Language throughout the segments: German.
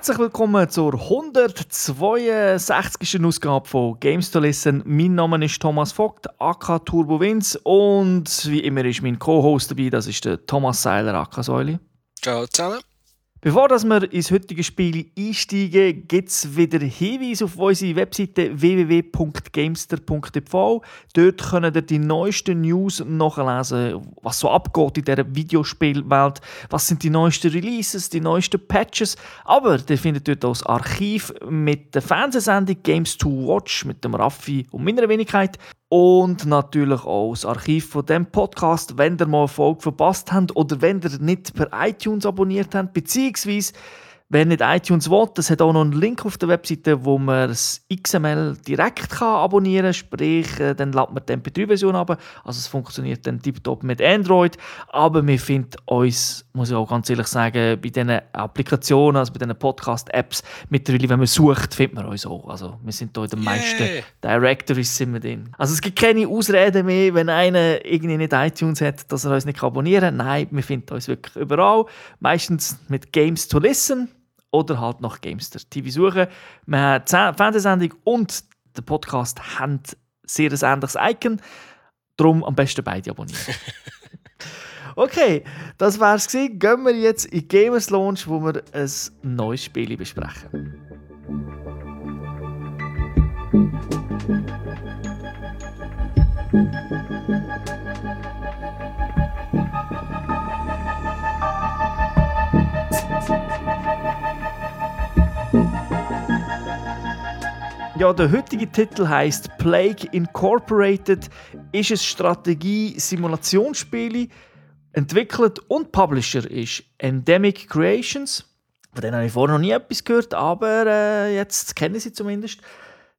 Herzlich willkommen zur 162. Ausgabe von Games to Listen. Mein Name ist Thomas Vogt, AK Turbo Vince und wie immer ist mein Co-Host dabei, das ist der Thomas Seiler, AK Säuli. Ciao zusammen. Bevor wir ins heutige Spiel einsteigen, gibt es wieder Hinweise auf unsere Webseite www.gamester.tv. Dort können ihr die neuesten News nachlesen, was so abgeht in dieser Videospielwelt, was sind die neuesten Releases, die neuesten Patches. Aber ihr findet dort auch das Archiv mit der Fernsehsendung Games to Watch mit dem Raffi und meiner Wenigkeit und natürlich auch das Archiv von dem Podcast, wenn ihr mal eine Folge verpasst habt oder wenn ihr nicht per iTunes abonniert habt, beziehungsweise Wer nicht iTunes will, das hat auch noch einen Link auf der Webseite, wo man das XML direkt kann abonnieren kann. Sprich, äh, dann lädt man die MP3-Version ab. Also es funktioniert dann tiptop mit Android. Aber wir finden uns, muss ich auch ganz ehrlich sagen, bei diesen Applikationen, also bei diesen Podcast-Apps, mittlerweile, wenn man sucht, findet man uns auch. Also wir sind hier in den yeah. meisten Directories sind wir drin. Also es gibt keine Ausreden mehr, wenn einer irgendwie nicht iTunes hat, dass er uns nicht abonnieren kann. Nein, wir finden uns wirklich überall. Meistens mit Games to Listen oder halt nach Gamester TV suchen. Wir haben die Fernsehsendung und der Podcast haben sehr ein ähnliches Icon. Darum am besten beide abonnieren. okay, das war's gewesen. Gehen wir jetzt in Gamers Launch, wo wir ein neues Spiel besprechen. Ja, der heutige Titel heißt Plague Incorporated, ist ein Strategie-Simulationsspiel. Entwickelt und Publisher ist Endemic Creations. Von denen habe ich vorher noch nie etwas gehört, aber äh, jetzt kennen sie zumindest.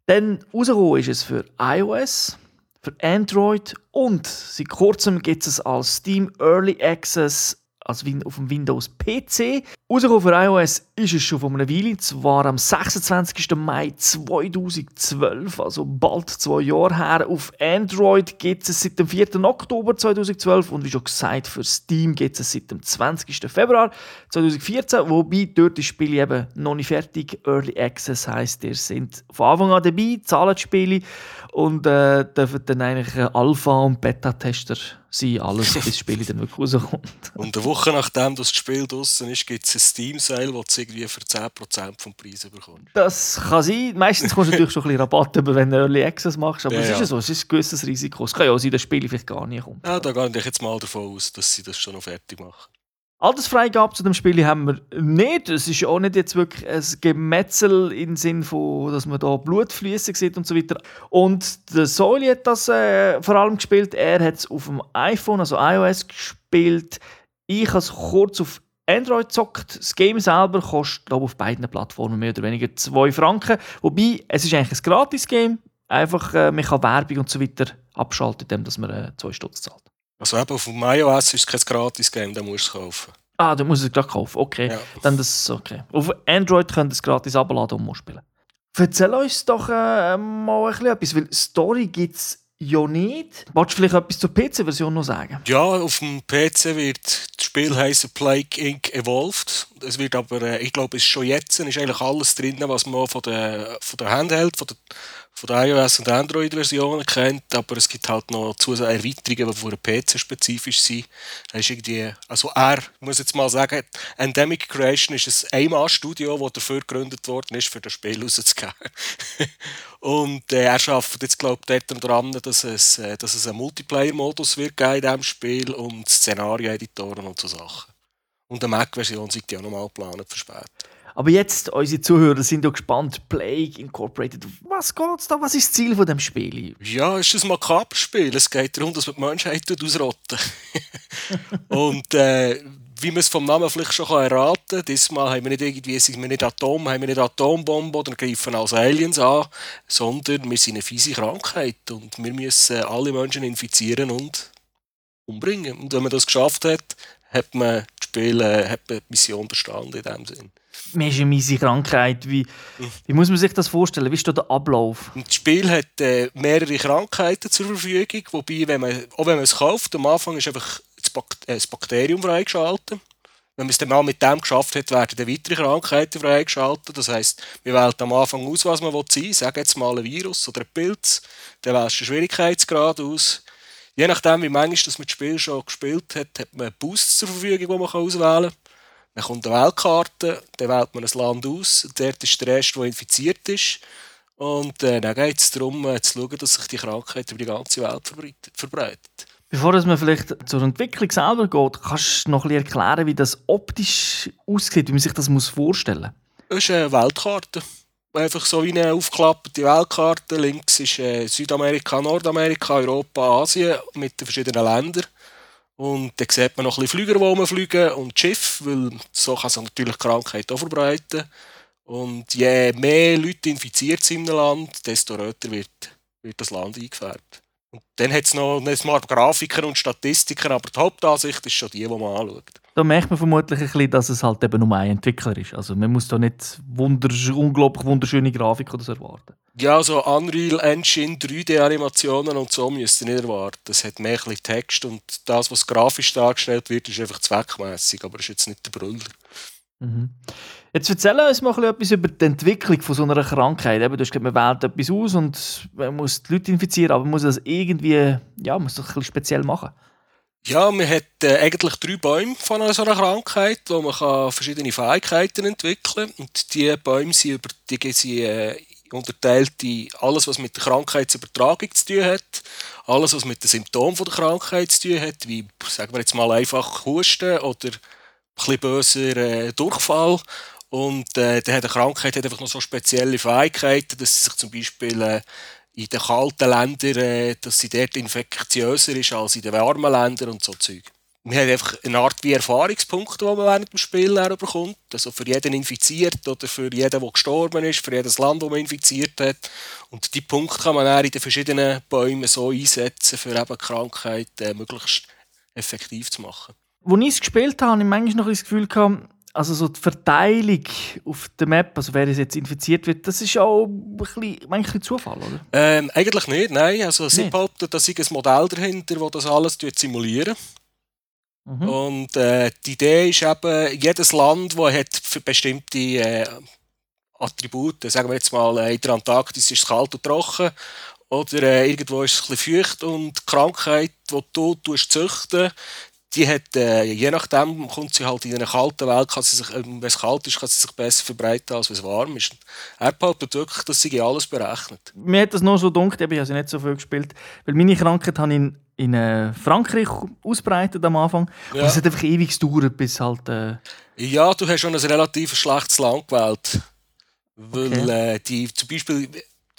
Dann rausgekommen ist es für iOS, für Android und seit kurzem gibt es als Steam Early Access also auf dem Windows PC. Rausgekommen für iOS ist es schon vor einer Weile, zwar am 26. Mai 2012, also bald zwei Jahre her. Auf Android gibt es seit dem 4. Oktober 2012 und wie schon gesagt, für Steam gibt es seit dem 20. Februar 2014, wobei dort das Spiel eben noch nicht fertig. Early Access heisst, ihr sind von Anfang an dabei, zahlen die Spiele und äh, dürfen dann eigentlich Alpha- und Beta-Tester sein, alles, bis das Spiel dann wirklich rauskommt. Und eine Woche nachdem das Spiel draußen ist, gibt es ein Steam-Sale, wo du irgendwie für 10% vom Preis bekommst. Das kann sein. Meistens kommst du natürlich schon ein bisschen Rabatt über, wenn du Early Access machst, aber ja, es ist ja so, es ist ein gewisses Risiko. Es kann ja auch sein, dass das Spiel vielleicht gar nicht kommt. Ja, da gehe ich jetzt mal davon aus, dass sie das schon noch fertig machen. Altersfreigabe zu dem Spiel haben wir nicht. Es ist auch nicht jetzt wirklich ein Gemetzel im Sinne von, dass man da Blut fließen sieht und so weiter. Und der Soli hat das äh, vor allem gespielt. Er hat es auf dem iPhone, also iOS, gespielt. Ich habe es kurz auf Android gezockt. Das Game selber kostet, glaube auf beiden Plattformen mehr oder weniger 2 Franken. Wobei, es ist eigentlich ein Gratis-Game. Einfach, äh, man kann Werbung und so weiter abschalten, indem man 2 äh, Stutz zahlt. Also eben auf dem iOS ist es kein Gratis-Game, da musst du es kaufen. Ah, du musst es gleich kaufen, okay. Ja. Dann das okay. Auf Android könnt ihr es gratis abladen und spielen. Erzähl uns doch äh, mal ein bisschen etwas, weil Story gibt es ja nicht. Wolltest du vielleicht etwas zur PC-Version noch sagen? Ja, auf dem PC wird das Spiel heißen Plague Inc. Evolved. Es wird aber, äh, ich glaube, es ist schon jetzt ist eigentlich alles drin, was man von der, von der Handheld, von der von der iOS- und Android-Versionen kennt, aber es gibt halt noch zusätzliche Erweiterungen, die für PC spezifisch sind. ist irgendwie, also er, muss jetzt mal sagen, Endemic Creation ist ein Einmal-Studio, das dafür gegründet worden ist, für das Spiel rauszugeben. und äh, er arbeitet jetzt, glaube ich, daran, dass es, äh, dass es einen Multiplayer-Modus wird geben in diesem Spiel und Szenario-Editoren und so Sachen. Und eine Mac-Version sind ja nochmal geplant für später. Aber jetzt, unsere Zuhörer sind ja gespannt. Plague Incorporated, was geht's da? Was ist das Ziel von dem Spiel? Ja, es ist ein Makaberspiel. Es geht darum, dass man die Menschheit ausrotten Und äh, wie man es vom Namen vielleicht schon erraten kann, diesmal haben wir nicht irgendwie, sind wir nicht Atom, haben wir nicht Atombomben oder greifen als Aliens an, sondern wir sind eine fiese Krankheit und wir müssen alle Menschen infizieren und umbringen. Und wenn man das geschafft hat, hat man, das Spiel, äh, hat man die Mission bestanden in dem Sinn mir ist eine miese Krankheit. Wie, wie muss man sich das vorstellen? Wie ist da der Ablauf? Das Spiel hat äh, mehrere Krankheiten zur Verfügung, wobei, wenn man, auch wenn man es kauft, am Anfang ist einfach das, Bak äh, das Bakterium freigeschaltet. Wenn man es dann mal mit dem geschafft hat, werden dann weitere Krankheiten freigeschaltet. Das heisst, wir wählen am Anfang aus, was man sein will. Sagen jetzt mal ein Virus oder ein Pilz. Dann wählst du den Schwierigkeitsgrad aus. Je nachdem, wie manchmal das man das Spiel schon gespielt hat, hat man Boosts zur Verfügung, die man auswählen kann. Dann kommt eine Weltkarte, dann wählt man ein Land aus. Dort ist der Rest, der infiziert ist. Und äh, dann geht es darum, äh, zu schauen, dass sich die Krankheit über die ganze Welt verbreitet. Bevor man vielleicht zur Entwicklung selber geht, kannst du noch ein bisschen erklären, wie das optisch aussieht, wie man sich das vorstellen muss? Das ist eine Weltkarte. Einfach so wie eine aufgeklappte Weltkarte. Links ist äh, Südamerika, Nordamerika, Europa, Asien mit den verschiedenen Ländern. Und dann sieht man noch ein bisschen Flüger, die rumfliegen und Schiff, weil so kann sich natürlich Krankheit auch verbreiten. Und je mehr Leute infiziert sind in einem Land, desto röter wird, wird das Land eingefärbt. Und dann hat es noch ein Grafiker und Statistiker, aber die Hauptansicht ist schon die, die man anschaut. Da merkt man vermutlich ein bisschen, dass es halt eben nur ein Entwickler ist. Also man muss da nicht wundersch unglaublich wunderschöne Grafik oder so erwarten. Ja, so Unreal Engine 3D-Animationen und so müsst ihr nicht erwarten. Es hat mehr ein Text und das, was grafisch dargestellt wird, ist einfach zweckmäßig, aber ist jetzt nicht der Brüller. Mhm. Jetzt erzähl uns mal etwas über die Entwicklung von so einer Krankheit. Eben, du hast gesagt, man wählt etwas aus und man muss die Leute infizieren, aber man muss das irgendwie, ja, muss das ein bisschen speziell machen. Ja, man hat äh, eigentlich drei Bäume von einer so einer Krankheit, wo man kann verschiedene Fähigkeiten entwickeln kann. Und diese Bäume sind, über, die sind äh, unterteilt in alles, was mit der Krankheitsübertragung zu tun hat, alles, was mit den Symptomen der Krankheit zu tun hat, wie, sagen wir jetzt mal einfach Husten oder ein bisschen böser äh, Durchfall und äh, dann hat eine Krankheit hat einfach noch so spezielle Fähigkeiten, dass sie sich zum Beispiel äh, in den kalten Ländern, äh, dass sie dort infektiöser ist als in den warmen Ländern und so Zeug. Man hat einfach eine Art wie Erfahrungspunkte, die man während dem Spiel bekommt. Also für jeden infiziert oder für jeden, der gestorben ist, für jedes Land, das man infiziert hat. Und die Punkte kann man dann in den verschiedenen Bäumen so einsetzen, für eben Krankheit äh, möglichst effektiv zu machen. Als ich es gespielt habe, habe ich manchmal noch das Gefühl also so die Verteilung auf der Map, also wer jetzt infiziert wird, das ist auch ein bisschen, ein bisschen Zufall, oder? Ähm, eigentlich nicht, nein. Also sie nee. behaupten, da ist ein Modell dahinter, das das alles simulieren mhm. Und äh, die Idee ist eben, jedes Land, das hat für bestimmte äh, Attribute, sagen wir jetzt mal, äh, in der Antarktis ist es kalt und trocken, oder äh, irgendwo ist es ein bisschen feucht und die Krankheit, die du züchten die hat, äh, je nachdem kommt sie halt in einer kalten Welt, kann sie sich, äh, wenn es kalt ist, kann sie sich besser verbreiten, als wenn es warm ist. Er behauptet wirklich, dass sie alles berechnet. Mir hat das nur so gedacht, ich habe also nicht so viel gespielt, weil meine Krankheit habe in, in äh, Frankreich ausbreitet am Anfang. Ja. Und es hat einfach ewig gedauert, bis halt... Äh ja, du hast schon ein relativ schlechtes Land gewählt. Weil okay. äh, die, zum Beispiel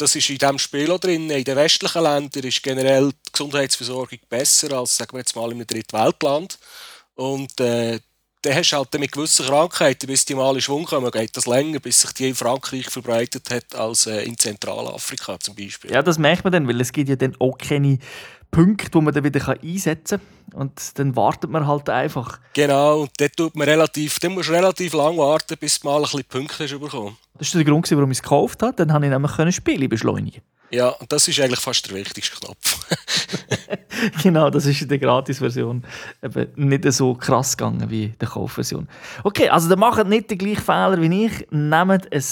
das ist in diesem Spiel auch drin. In den westlichen Ländern ist generell die Gesundheitsversorgung besser als, sagen wir jetzt mal, in einem Drittweltland. Und äh, dann hast du halt mit gewissen Krankheiten, bis die mal in Schwung kommen, geht das länger, bis sich die in Frankreich verbreitet hat, als äh, in Zentralafrika zum Beispiel. Ja, das merkt man dann, weil es gibt ja dann auch keine Punkte, die man dann wieder einsetzen kann. Und dann wartet man halt einfach. Genau, und dort tut man relativ, dann musst du relativ lange warten, bis du mal ein bisschen Punkte hast bekommen. Das war der Grund, warum ich es gekauft habe. Dann konnte ich nämlich Spiele beschleunigen. Ja, und das ist eigentlich fast der wichtigste Knopf. genau, das ist in der Gratis-Version nicht so krass gegangen wie in der Kaufversion. Okay, also dann macht nicht den gleichen Fehler wie ich. Nehmt ein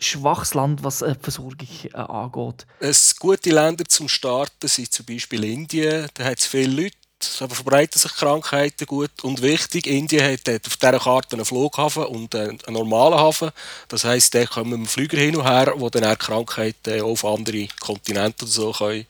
schwaches Land, was die Versorgung äh, angeht. Es gute Länder zum Starten sind zum Beispiel Indien. Da hat es viele Leute, aber verbreiten sich Krankheiten gut. Und wichtig, Indien hat, auf dieser Karte einen Flughafen und einen normalen Hafen. Das heisst, da kommen Flüger hin und her, die dann auch Krankheiten auf andere Kontinente so können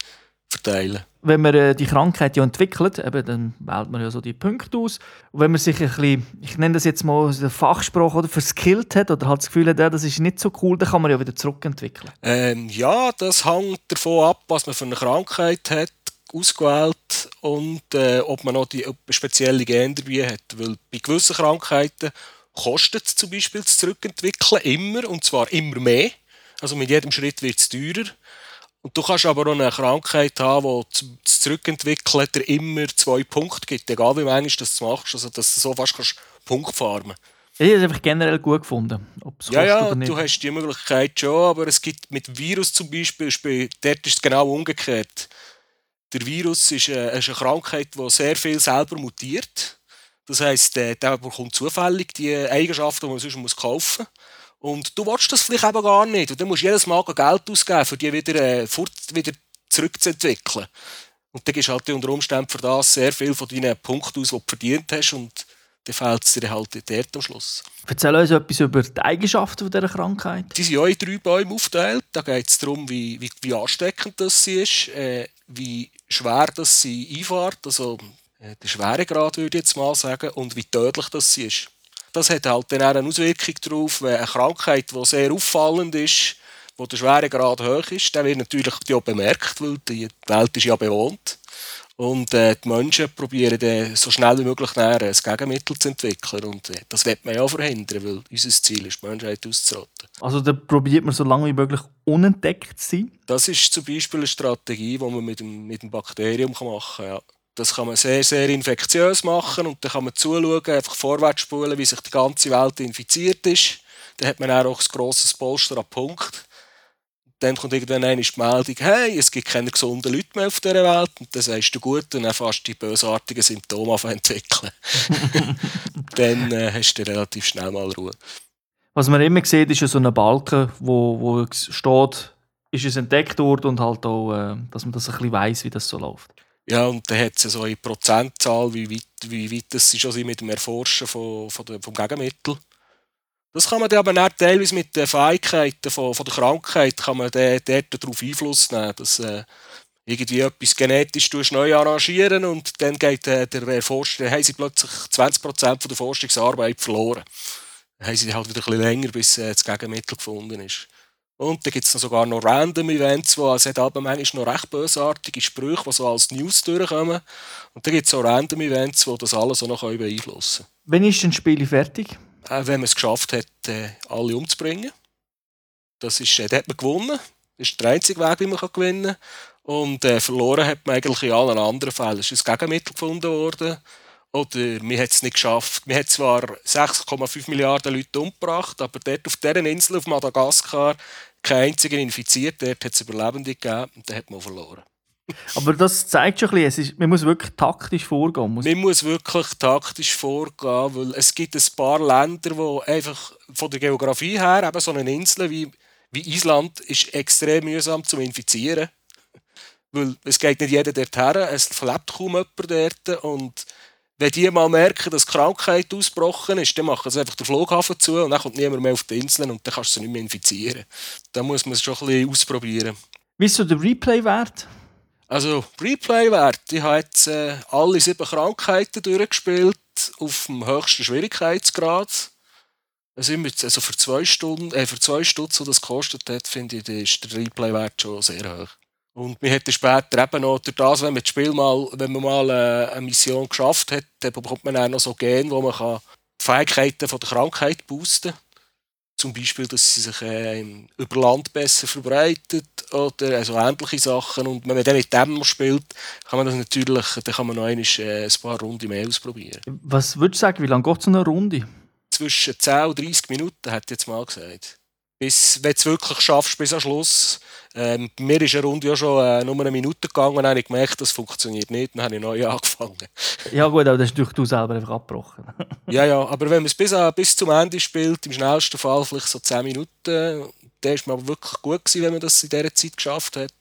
verteilen können wenn man äh, die Krankheit ja entwickelt, eben, dann wählt man ja so die Punkte aus. Und wenn man sich ein bisschen, ich nenne das jetzt mal den Fachspruch, oder verskillt hat oder hat das Gefühl hat, das ist nicht so cool, dann kann man ja wieder zurückentwickeln. Ähm, ja, das hängt davon ab, was man für eine Krankheit hat, ausgewählt und äh, ob man noch die spezielle Gene dabei hat. Weil bei gewissen Krankheiten kostet es zum Beispiel das Zurückentwickeln immer, und zwar immer mehr. Also mit jedem Schritt wird es teurer. Und du kannst aber auch eine Krankheit haben, die das Zurückentwickeln dir immer zwei Punkte gibt, egal wie manchmal das du machst, also dass du so fast kannst Punkt farmen ich habe es einfach generell gut gefunden. ja, ja, du hast die Möglichkeit schon, aber es gibt mit Virus zum Beispiel, dort ist es genau umgekehrt. Der Virus ist eine, ist eine Krankheit, die sehr viel selber mutiert. Das heisst, der, der bekommt zufällig die Eigenschaften, die man sonst muss kaufen muss. Und du willst das vielleicht eben gar nicht. Und dann musst du jedes Mal Geld ausgeben, für die wieder, äh, fort, wieder zurückzuentwickeln. Und dann gibst du halt unter Umständen für das sehr viel von deinen Punkten aus, die du verdient hast. Und dann fehlt es dir halt dort am Schluss. Erzähl uns etwas über die Eigenschaften dieser Krankheit. Die sind auch in drei Bäume aufgeteilt. Da geht es darum, wie, wie, wie, ansteckend das sie ist, äh, wie schwer das sie einfährt, also äh, der Schweregrad würde ich jetzt mal sagen, und wie tödlich das sie ist. Das hat halt dann auch eine Auswirkung darauf, wenn eine Krankheit, die sehr auffallend ist, wo der Schweregrad hoch ist, der wird natürlich auch bemerkt, weil die Welt ist ja bewohnt. Und äh, die Menschen probieren dann so schnell wie möglich ein Gegenmittel zu entwickeln. Und äh, das wird man ja verhindern, weil unser Ziel ist, die Menschheit auszurotten. Also da probiert man so lange wie möglich unentdeckt zu sein? Das ist zum Beispiel eine Strategie, die man mit dem, mit dem Bakterium machen kann. Ja. Das kann man sehr, sehr infektiös machen und dann kann man zuschauen, einfach vorwärts spulen, wie sich die ganze Welt infiziert ist. Dann hat man auch ein grosses Polster an Punkt dann kommt irgendwann eine Meldung, hey, es gibt keine gesunden Leute mehr auf dieser Welt. Und dann sagst du gut und dann fast die bösartigen Symptome entwickeln. dann äh, hast du relativ schnell mal Ruhe. Was man immer sieht, ist so ein Balken, wo, wo steht, ist es entdeckt worden und halt auch, äh, dass man das ein bisschen weiss, wie das so läuft. Ja, und dann hat es so eine Prozentzahl, wie weit, wie weit das schon mit dem Erforschen von, von der, vom Gegenmittel. Das kann man dann aber nicht teilweise mit den Fähigkeiten von, von der Krankheit kann man dort darauf Einfluss nehmen, dass äh, irgendwie etwas genetisch neu arrangieren und dann geht äh, der Erforscher, haben sie plötzlich 20% von der Forschungsarbeit verloren. Dann haben sie halt wieder ein bisschen länger, bis äh, das Gegenmittel gefunden ist. Und dann gibt es sogar noch random Events, wo es hat aber manchmal noch recht bösartige Sprüche, die so als News durchkommen. Und dann gibt es auch random Events, die das alles auch noch beeinflussen können. Wann ist ein Spiel fertig? äh, wenn man es geschafft hat, äh, alle umzubringen. Das ist, äh, hat man gewonnen. Das ist der einzige Weg, wie man kann gewinnen kann. Und äh, verloren hat man eigentlich in allen anderen Fällen. Es ist ein Gegenmittel gefunden worden. Oder man hat es nicht geschafft. Man hat zwar 6,5 Milliarden Leute umgebracht, aber dort auf dieser Insel auf Madagaskar kein einziger infiziert. Dort hat es Überlebende gegeben und dann hat man verloren. Aber das zeigt schon ein bisschen, ist, man muss wirklich taktisch vorgehen. Muss man muss wirklich taktisch vorgehen, weil es gibt ein paar Länder, wo einfach von der Geografie her, eben so eine Insel wie, wie Island, ist extrem mühsam zu infizieren. Weil es geht nicht jeder dorthin, es lebt kaum jemand dort und wenn die mal merken, dass Krankheit ausgebrochen ist, dann machen sie einfach den Flughafen zu und dann kommt niemand mehr auf die Inseln und dann kannst du sie nicht mehr infizieren. Da muss man es schon ein bisschen ausprobieren. Wie ist so der Replay-Wert? Also Replay-Wert, ich habe jetzt äh, alle sieben Krankheiten durchgespielt auf dem höchsten Schwierigkeitsgrad. Also, also für zwei Stunden, äh, für zwei Stunden, so das gekostet hat, finde ich, ist der Replay-Wert schon sehr hoch. Und wir hätten später eben noch durch das, wenn man das Spiel mal, wenn man mal äh, eine Mission geschafft hat, dann bekommt man auch noch so Gen, wo man kann die Fähigkeiten von der Krankheit boosten kann. Zum Beispiel, dass sie sich äh, über Land besser verbreitet oder also ähnliche Sachen. Und wenn man dann mit dem spielt, kann man das natürlich, dann kann man noch einmal, äh, ein paar Runden mehr ausprobieren. Was würdest du sagen, wie lange geht so eine Runde? Zwischen 10 und 30 Minuten, hat jetzt mal gesagt. Bis, wenn du es wirklich schaffst, bis am Schluss. Ähm, mir ist eine Runde ja schon äh, nur eine Minute gegangen und dann habe ich gemerkt, das funktioniert nicht. Dann habe ich neu angefangen. Ja gut, aber das hast du selber einfach abgebrochen. ja, ja, aber wenn man es bis, äh, bis zum Ende spielt, im schnellsten Fall vielleicht so 10 Minuten, dann ist man wirklich gut gewesen, wenn man das in dieser Zeit geschafft hat.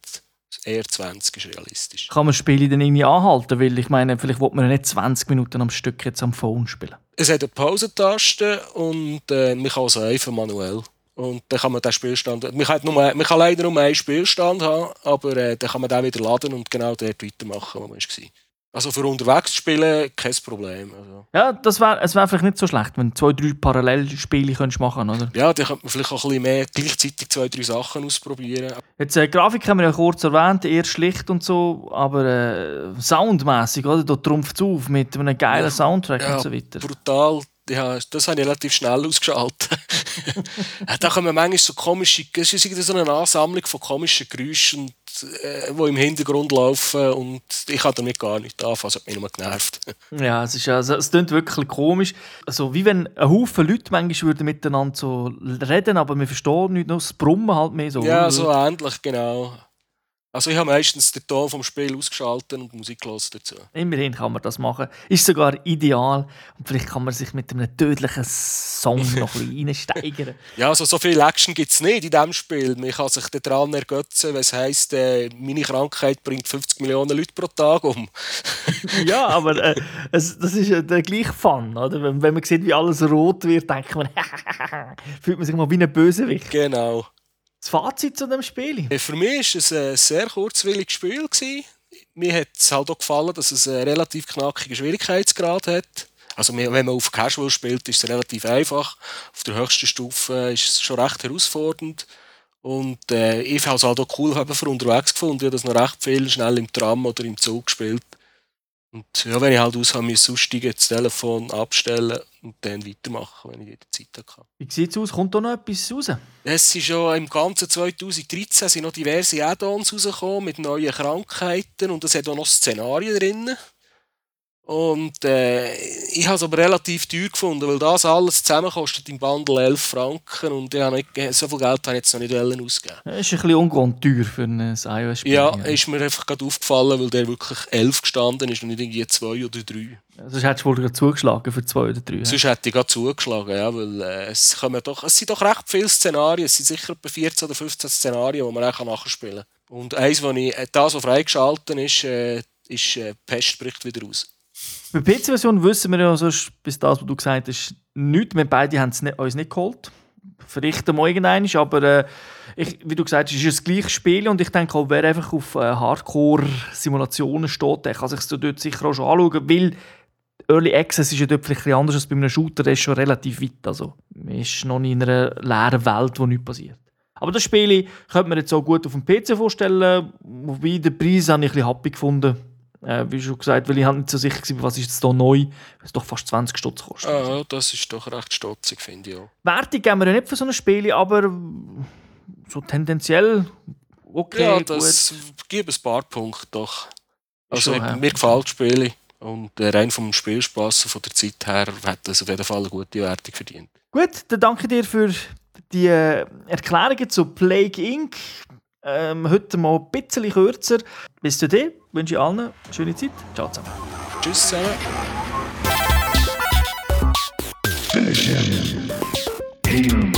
Eher 20 ist realistisch. Kann man Spiele dann irgendwie anhalten? Weil ich meine, vielleicht will man ja nicht 20 Minuten am Stück jetzt am Phone spielen. Es hat eine Pausentaste und äh, man kann also einfach manuell. Und dann kann man den Spielstand. Man kann, nur, man kann leider nur einen Spielstand haben, aber äh, dann kann man den wieder laden und genau dort weitermachen, wo man war. Also für unterwegs zu spielen, kein Problem. Also. Ja, das wär, es wäre vielleicht nicht so schlecht, wenn du zwei, drei Parallelspiele könntest machen oder? Ja, dann könnte man vielleicht auch ein bisschen mehr gleichzeitig zwei, drei Sachen ausprobieren. Jetzt, äh, Grafik haben wir ja kurz erwähnt, eher schlicht und so, aber äh, soundmäßig, oder? Da trumpft es auf mit einem geilen ja, Soundtrack ja, und so weiter. brutal. Ja, das habe ich relativ schnell ausgeschaltet. Da kommen manchmal so komische, es ist so eine Ansammlung von komischen Geräuschen äh, die im Hintergrund laufen und ich habe damit gar nicht anfangen, es hat mich nur genervt. ja, es, ist, also, es klingt wirklich komisch. Also, wie wenn ein Haufen Leute manchmal würden miteinander so reden, aber wir verstehen nicht, nur das Brummen halt mehr so. Ja, so ähnlich, genau. Also ich habe meistens den Ton vom Spiel ausgeschaltet und Musik dazu. Immerhin kann man das machen. Ist sogar ideal. Und vielleicht kann man sich mit einem tödlichen Song noch ein bisschen reinsteigern. ja, also so viel Action gibt es nicht in diesem Spiel. Man kann sich daran ergötzen, was heisst, äh, meine Krankheit bringt 50 Millionen Leute pro Tag um. ja, aber äh, es, das ist ja der gleiche Fun. Oder? Wenn, wenn man sieht, wie alles rot wird, denkt man, fühlt man sich mal wie ein Bösewicht. Genau. Das Fazit zu dem Spiel? Äh, für mich war es ein sehr kurzwilliges Spiel. Mir hat es halt auch gefallen, dass es einen relativ knackigen Schwierigkeitsgrad hat. Also wenn man auf Casual spielt, ist es relativ einfach. Auf der höchsten Stufe ist es schon recht herausfordernd. Und äh, ich habe es halt auch cool für unterwegs gefunden. Ich habe das noch recht viel schnell im Tram oder im Zug gespielt. Und ja, wenn ich halt aus habe, müssen aussteigen, das Telefon abstellen und dann weitermachen, wenn ich wieder Zeit habe. Wie sieht es aus? Kommt da noch etwas raus? Es ist schon im ganzen 2013 sind noch diverse Add-ons rausgekommen mit neuen Krankheiten und es hat auch noch Szenarien drin. Und äh, ich habe es aber relativ teuer gefunden, weil das alles zusammen kostet im Bundle 11 Franken und ich habe nicht, so viel Geld habe ich jetzt noch nicht ausgeben. Das ist ein bisschen ungewohnt teuer für ein iOS-Spiel. Ja, ja, ist mir einfach gerade aufgefallen, weil der wirklich 11 gestanden ist und nicht irgendwie 2 oder 3. Sonst hättest du wohl zugeschlagen für 2 oder 3. Sonst hätte ich gerade zugeschlagen, ja, weil äh, es, kommen doch, es sind doch recht viele Szenarien, es sind sicher etwa 14 oder 15 Szenarien, die man auch nachspielen kann. Und eins, wo ich, das, was freigeschaltet ist, äh, ist äh, Pest bricht wieder aus. Bei der PC-Version wissen wir ja sonst, bis das, was du gesagt hast, nichts. Wir beide haben es uns nicht geholt. Verrichten wir irgendeinen, aber äh, ich, wie du gesagt hast, ist es das gleiche Spiel und ich denke auch, wer einfach auf äh, Hardcore-Simulationen steht, der kann sich das dort sicher auch schon anschauen, weil Early Access ist ja dort vielleicht anders als bei einem Shooter, der ist schon relativ weit. Also, man ist noch in einer leeren Welt, wo nichts passiert. Aber das Spiel könnte man jetzt auch gut auf dem PC vorstellen, wobei der Preis habe ich ein bisschen happy gefunden. Äh, wie schon gesagt, weil ich halt nicht so sicher war, was ist jetzt hier neu, weil es doch fast 20 Stutz kostet. Ah, das ist doch recht stotzig, finde ich auch. Wertung geben wir ja nicht für so ein Spiel, aber so tendenziell okay, Ja, das gibt ein paar Punkte doch. Also schon, ja. mir gefällt das Spiel und äh, rein vom Spielspaß von der Zeit her hat es auf jeden Fall eine gute Wertung verdient. Gut, dann danke dir für die äh, Erklärungen zu Plague Inc. Ähm, heute mal ein bisschen kürzer. Bis zu dir wünsche ich allen eine schöne Zeit. Ciao zusammen. Tschüss zusammen. Finish him.